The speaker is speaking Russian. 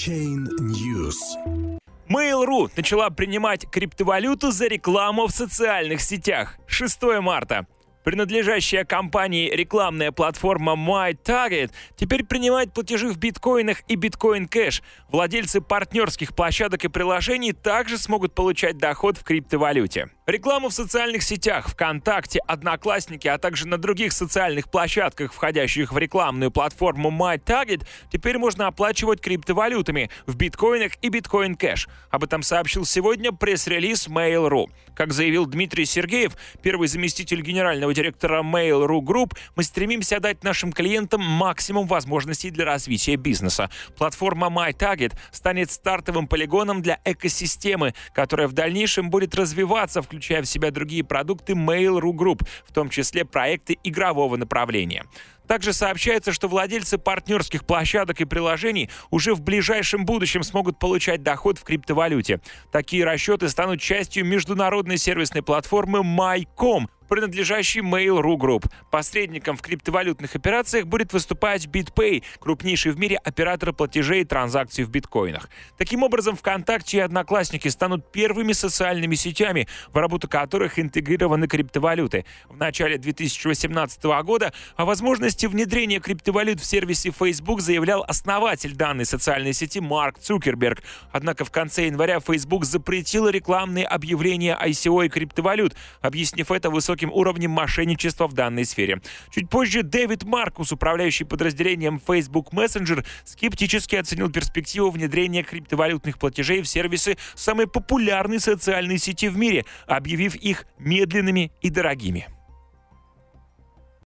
Chain News. Mail.ru начала принимать криптовалюту за рекламу в социальных сетях. 6 марта. Принадлежащая компании рекламная платформа MyTarget теперь принимает платежи в биткоинах и биткоин кэш. Владельцы партнерских площадок и приложений также смогут получать доход в криптовалюте. Рекламу в социальных сетях, ВКонтакте, Одноклассники, а также на других социальных площадках, входящих в рекламную платформу MyTarget, теперь можно оплачивать криптовалютами в биткоинах и биткоин кэш. Об этом сообщил сегодня пресс-релиз Mail.ru. Как заявил Дмитрий Сергеев, первый заместитель генерального директора Mail.ru Group, мы стремимся дать нашим клиентам максимум возможностей для развития бизнеса. Платформа MyTarget станет стартовым полигоном для экосистемы, которая в дальнейшем будет развиваться, включая включая в себя другие продукты Mail.ru Group, в том числе проекты игрового направления. Также сообщается, что владельцы партнерских площадок и приложений уже в ближайшем будущем смогут получать доход в криптовалюте. Такие расчеты станут частью международной сервисной платформы MyCom, принадлежащий Mail.ru Group. Посредником в криптовалютных операциях будет выступать BitPay, крупнейший в мире оператор платежей и транзакций в биткоинах. Таким образом, ВКонтакте и Одноклассники станут первыми социальными сетями, в работу которых интегрированы криптовалюты. В начале 2018 года о возможности внедрения криптовалют в сервисе Facebook заявлял основатель данной социальной сети Марк Цукерберг. Однако в конце января Facebook запретил рекламные объявления ICO и криптовалют, объяснив это высоким высоким уровнем мошенничества в данной сфере. Чуть позже Дэвид Маркус, управляющий подразделением Facebook Messenger, скептически оценил перспективу внедрения криптовалютных платежей в сервисы самой популярной социальной сети в мире, объявив их медленными и дорогими.